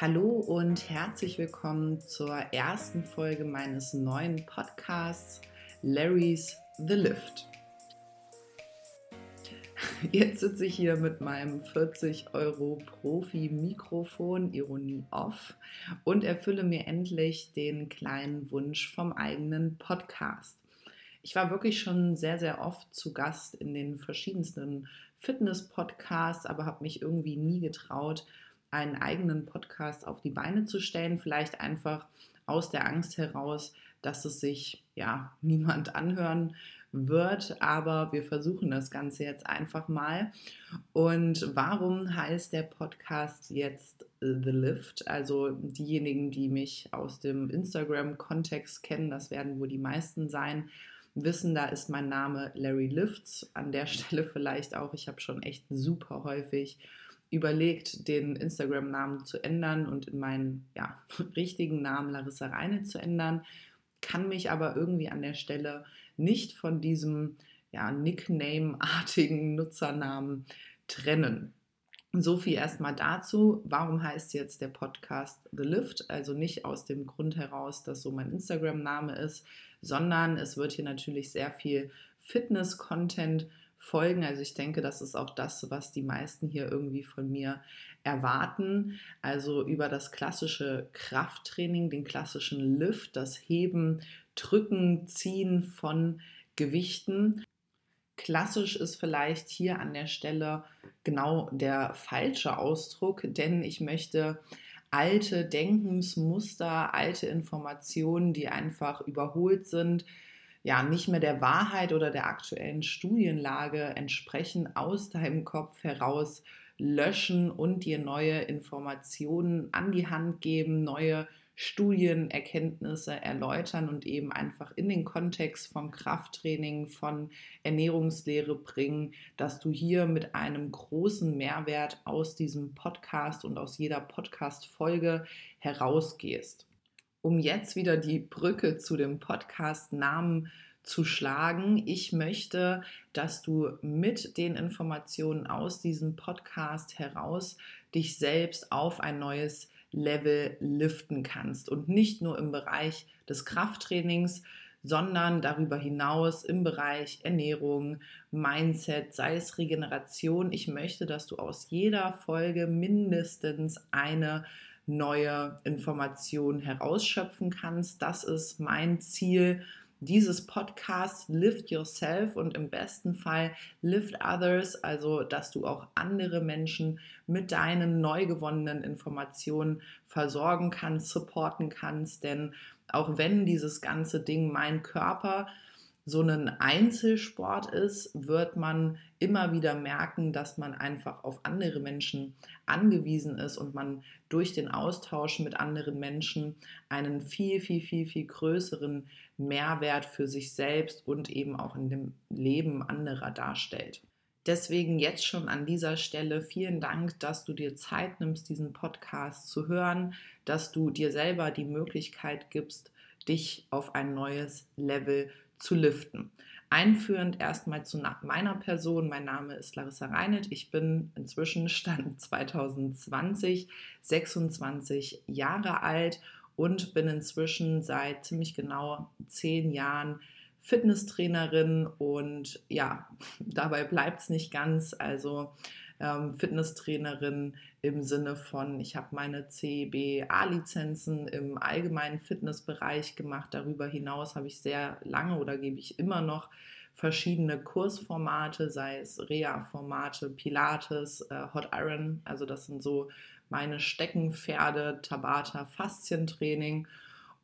Hallo und herzlich willkommen zur ersten Folge meines neuen Podcasts Larry's The Lift. Jetzt sitze ich hier mit meinem 40 Euro Profi-Mikrofon, Ironie off, und erfülle mir endlich den kleinen Wunsch vom eigenen Podcast. Ich war wirklich schon sehr, sehr oft zu Gast in den verschiedensten Fitness-Podcasts, aber habe mich irgendwie nie getraut, einen eigenen Podcast auf die Beine zu stellen. Vielleicht einfach aus der Angst heraus, dass es sich ja niemand anhören wird, aber wir versuchen das Ganze jetzt einfach mal. Und warum heißt der Podcast jetzt The Lift? Also diejenigen, die mich aus dem Instagram-Kontext kennen, das werden wohl die meisten sein, wissen, da ist mein Name Larry Lifts. An der Stelle vielleicht auch, ich habe schon echt super häufig überlegt, den Instagram-Namen zu ändern und in meinen ja, richtigen Namen Larissa Reine zu ändern, kann mich aber irgendwie an der Stelle nicht von diesem ja, Nickname-artigen Nutzernamen trennen. So viel erstmal dazu. Warum heißt jetzt der Podcast The Lift? Also nicht aus dem Grund heraus, dass so mein Instagram-Name ist, sondern es wird hier natürlich sehr viel Fitness-Content folgen. Also ich denke, das ist auch das, was die meisten hier irgendwie von mir erwarten. Also über das klassische Krafttraining, den klassischen Lift, das Heben, Drücken, Ziehen von Gewichten. Klassisch ist vielleicht hier an der Stelle genau der falsche Ausdruck, denn ich möchte alte Denkensmuster, alte Informationen, die einfach überholt sind, ja nicht mehr der Wahrheit oder der aktuellen Studienlage entsprechen, aus deinem Kopf heraus löschen und dir neue Informationen an die Hand geben, neue Studienerkenntnisse erläutern und eben einfach in den Kontext von Krafttraining, von Ernährungslehre bringen, dass du hier mit einem großen Mehrwert aus diesem Podcast und aus jeder Podcast-Folge herausgehst um jetzt wieder die Brücke zu dem Podcast-Namen zu schlagen. Ich möchte, dass du mit den Informationen aus diesem Podcast heraus dich selbst auf ein neues Level liften kannst und nicht nur im Bereich des Krafttrainings, sondern darüber hinaus im Bereich Ernährung, Mindset, sei es Regeneration. Ich möchte, dass du aus jeder Folge mindestens eine neue Informationen herausschöpfen kannst. Das ist mein Ziel dieses Podcasts Lift Yourself und im besten Fall Lift Others, also dass du auch andere Menschen mit deinen neu gewonnenen Informationen versorgen kannst, supporten kannst. Denn auch wenn dieses ganze Ding mein Körper so ein Einzelsport ist, wird man immer wieder merken, dass man einfach auf andere Menschen angewiesen ist und man durch den Austausch mit anderen Menschen einen viel, viel, viel, viel größeren Mehrwert für sich selbst und eben auch in dem Leben anderer darstellt. Deswegen jetzt schon an dieser Stelle vielen Dank, dass du dir Zeit nimmst, diesen Podcast zu hören, dass du dir selber die Möglichkeit gibst, dich auf ein neues Level zu zu liften. Einführend erstmal zu meiner Person. Mein Name ist Larissa Reinelt. Ich bin inzwischen Stand 2020 26 Jahre alt und bin inzwischen seit ziemlich genau zehn Jahren Fitnesstrainerin und ja, dabei bleibt es nicht ganz. Also ähm, Fitnesstrainerin im Sinne von, ich habe meine CBA-Lizenzen im allgemeinen Fitnessbereich gemacht. Darüber hinaus habe ich sehr lange oder gebe ich immer noch verschiedene Kursformate, sei es Reha-Formate, Pilates, äh, Hot Iron. Also das sind so meine Steckenpferde, Tabata, Faszientraining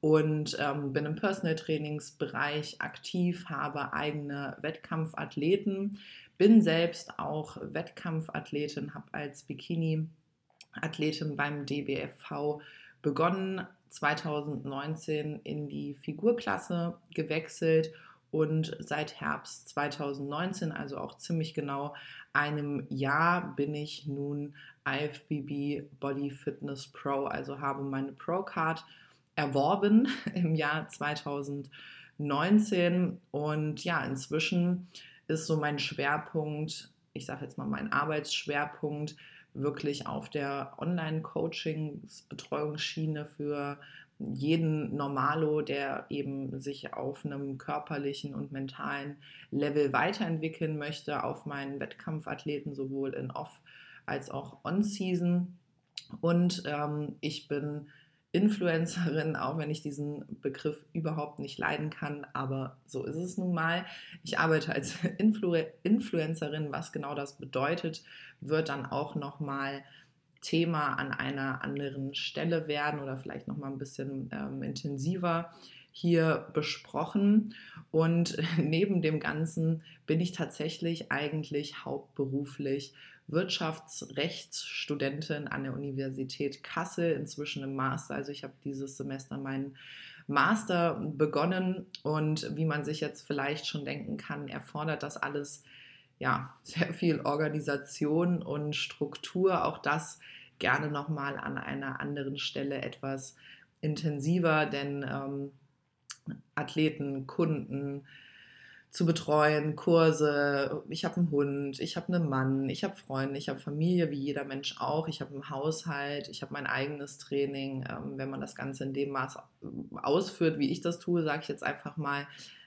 und ähm, bin im Personal Trainingsbereich aktiv, habe eigene Wettkampfathleten, bin selbst auch Wettkampfathletin, habe als Bikini-Athletin beim DBFV begonnen, 2019 in die Figurklasse gewechselt und seit Herbst 2019, also auch ziemlich genau einem Jahr, bin ich nun IFBB Body Fitness Pro, also habe meine Pro-Card erworben im Jahr 2019 und ja, inzwischen ist so mein Schwerpunkt, ich sage jetzt mal mein Arbeitsschwerpunkt, wirklich auf der Online-Coachings-Betreuungsschiene für jeden Normalo, der eben sich auf einem körperlichen und mentalen Level weiterentwickeln möchte, auf meinen Wettkampfathleten sowohl in Off- als auch On-Season. Und ähm, ich bin Influencerin, auch wenn ich diesen Begriff überhaupt nicht leiden kann, aber so ist es nun mal. Ich arbeite als Influ Influencerin, was genau das bedeutet, wird dann auch nochmal Thema an einer anderen Stelle werden oder vielleicht nochmal ein bisschen ähm, intensiver hier besprochen. Und neben dem Ganzen bin ich tatsächlich eigentlich hauptberuflich Wirtschaftsrechtsstudentin an der Universität Kassel, inzwischen im Master. Also ich habe dieses Semester meinen Master begonnen und wie man sich jetzt vielleicht schon denken kann, erfordert das alles ja sehr viel Organisation und Struktur. Auch das gerne nochmal an einer anderen Stelle etwas intensiver, denn ähm, Athleten, Kunden, zu betreuen, Kurse. Ich habe einen Hund, ich habe einen Mann, ich habe Freunde, ich habe Familie, wie jeder Mensch auch. Ich habe einen Haushalt, ich habe mein eigenes Training. Ähm, wenn man das Ganze in dem Maß ausführt, wie ich das tue, sage ich jetzt einfach mal,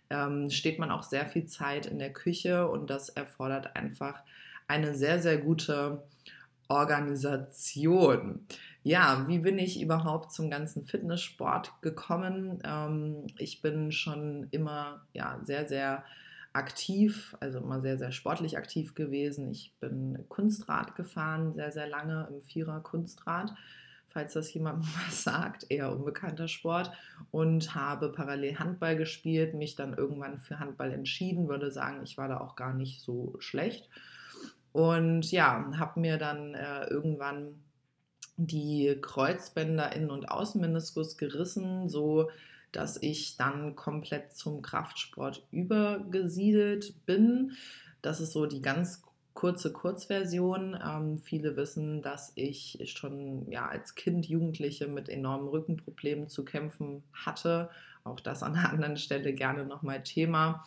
ähm, steht man auch sehr viel Zeit in der Küche und das erfordert einfach eine sehr, sehr gute Organisation. Ja, wie bin ich überhaupt zum ganzen Fitnesssport gekommen? Ähm, ich bin schon immer ja, sehr, sehr aktiv, also immer sehr, sehr sportlich aktiv gewesen. Ich bin Kunstrad gefahren, sehr, sehr lange im Vierer Kunstrad, falls das jemandem was sagt, eher unbekannter Sport und habe parallel Handball gespielt, mich dann irgendwann für Handball entschieden, würde sagen, ich war da auch gar nicht so schlecht und ja, habe mir dann äh, irgendwann die Kreuzbänder Innen- und Außenmeniskus gerissen, so dass ich dann komplett zum Kraftsport übergesiedelt bin. Das ist so die ganz kurze Kurzversion. Ähm, viele wissen, dass ich schon ja, als Kind, Jugendliche mit enormen Rückenproblemen zu kämpfen hatte. Auch das an einer anderen Stelle gerne nochmal Thema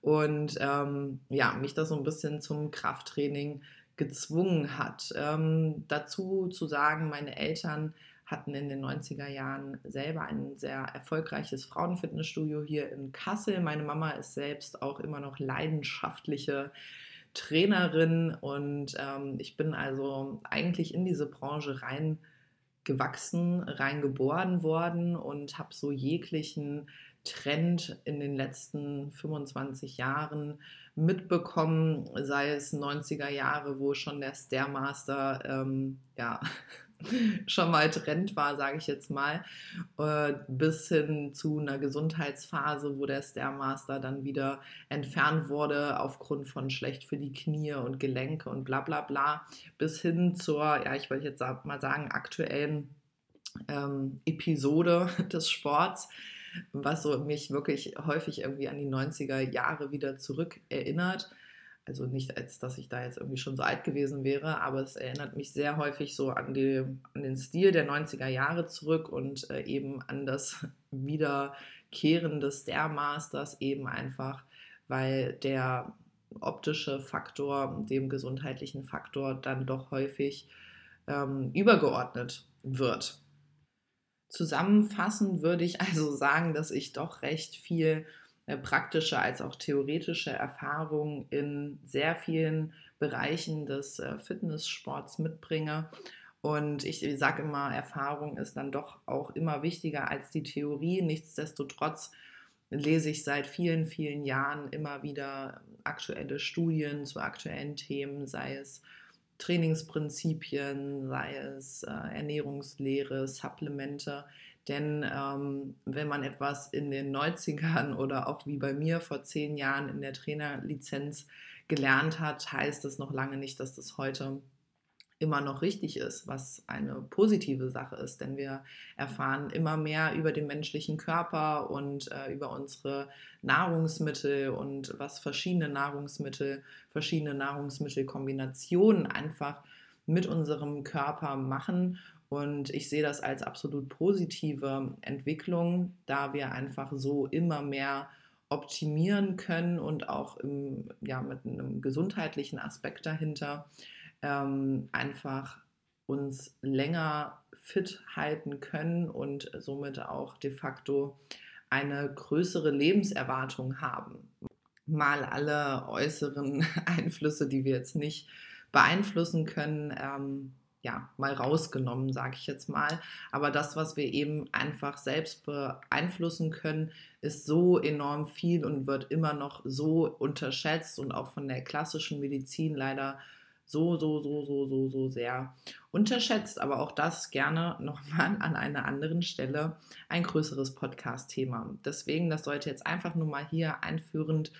und ähm, ja, mich das so ein bisschen zum Krafttraining gezwungen hat. Ähm, dazu zu sagen, meine Eltern hatten in den 90er Jahren selber ein sehr erfolgreiches Frauenfitnessstudio hier in Kassel. Meine Mama ist selbst auch immer noch leidenschaftliche Trainerin und ähm, ich bin also eigentlich in diese Branche reingewachsen, reingeboren worden und habe so jeglichen Trend in den letzten 25 Jahren mitbekommen, sei es 90er Jahre, wo schon der Stairmaster ähm, ja, schon mal Trend war, sage ich jetzt mal, äh, bis hin zu einer Gesundheitsphase, wo der Stairmaster dann wieder entfernt wurde aufgrund von schlecht für die Knie und Gelenke und bla bla bla, bis hin zur, ja, ich wollte jetzt mal sagen, aktuellen ähm, Episode des Sports was so mich wirklich häufig irgendwie an die 90er Jahre wieder zurück erinnert. Also nicht, als dass ich da jetzt irgendwie schon so alt gewesen wäre, aber es erinnert mich sehr häufig so an, die, an den Stil der 90er Jahre zurück und äh, eben an das Wiederkehren des Stairmasters eben einfach, weil der optische Faktor dem gesundheitlichen Faktor dann doch häufig ähm, übergeordnet wird. Zusammenfassend würde ich also sagen, dass ich doch recht viel äh, praktische als auch theoretische Erfahrung in sehr vielen Bereichen des äh, Fitnesssports mitbringe. Und ich sage immer, Erfahrung ist dann doch auch immer wichtiger als die Theorie. Nichtsdestotrotz lese ich seit vielen, vielen Jahren immer wieder aktuelle Studien zu aktuellen Themen, sei es Trainingsprinzipien, sei es äh, Ernährungslehre, Supplemente. Denn ähm, wenn man etwas in den 90ern oder auch wie bei mir vor zehn Jahren in der Trainerlizenz gelernt hat, heißt das noch lange nicht, dass das heute immer noch richtig ist, was eine positive Sache ist, denn wir erfahren immer mehr über den menschlichen Körper und äh, über unsere Nahrungsmittel und was verschiedene Nahrungsmittel, verschiedene Nahrungsmittelkombinationen einfach mit unserem Körper machen. Und ich sehe das als absolut positive Entwicklung, da wir einfach so immer mehr optimieren können und auch im, ja, mit einem gesundheitlichen Aspekt dahinter ähm, einfach uns länger fit halten können und somit auch de facto eine größere Lebenserwartung haben. Mal alle äußeren Einflüsse, die wir jetzt nicht beeinflussen können, ähm, ja, mal rausgenommen, sage ich jetzt mal. Aber das, was wir eben einfach selbst beeinflussen können, ist so enorm viel und wird immer noch so unterschätzt und auch von der klassischen Medizin leider so, so, so, so, so, so sehr unterschätzt. Aber auch das gerne nochmal an einer anderen Stelle ein größeres Podcast-Thema. Deswegen, das sollte jetzt einfach nur mal hier einführend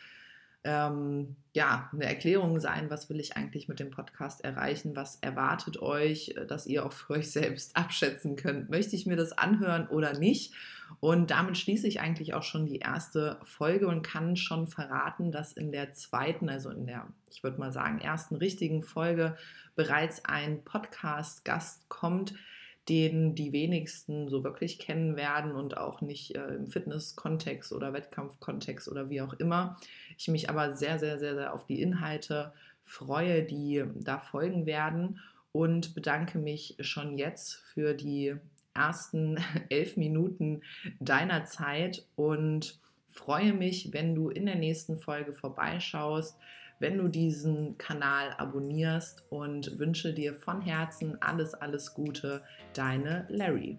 ähm, ja, eine Erklärung sein, was will ich eigentlich mit dem Podcast erreichen, was erwartet euch, äh, dass ihr auch für euch selbst abschätzen könnt, möchte ich mir das anhören oder nicht. Und damit schließe ich eigentlich auch schon die erste Folge und kann schon verraten, dass in der zweiten, also in der, ich würde mal sagen, ersten richtigen Folge bereits ein Podcast-Gast kommt, den die wenigsten so wirklich kennen werden und auch nicht äh, im Fitness-Kontext oder Wettkampf-Kontext oder wie auch immer. Ich mich aber sehr, sehr, sehr, sehr auf die Inhalte freue, die da folgen werden und bedanke mich schon jetzt für die ersten elf Minuten deiner Zeit und freue mich, wenn du in der nächsten Folge vorbeischaust wenn du diesen Kanal abonnierst und wünsche dir von Herzen alles, alles Gute, deine Larry.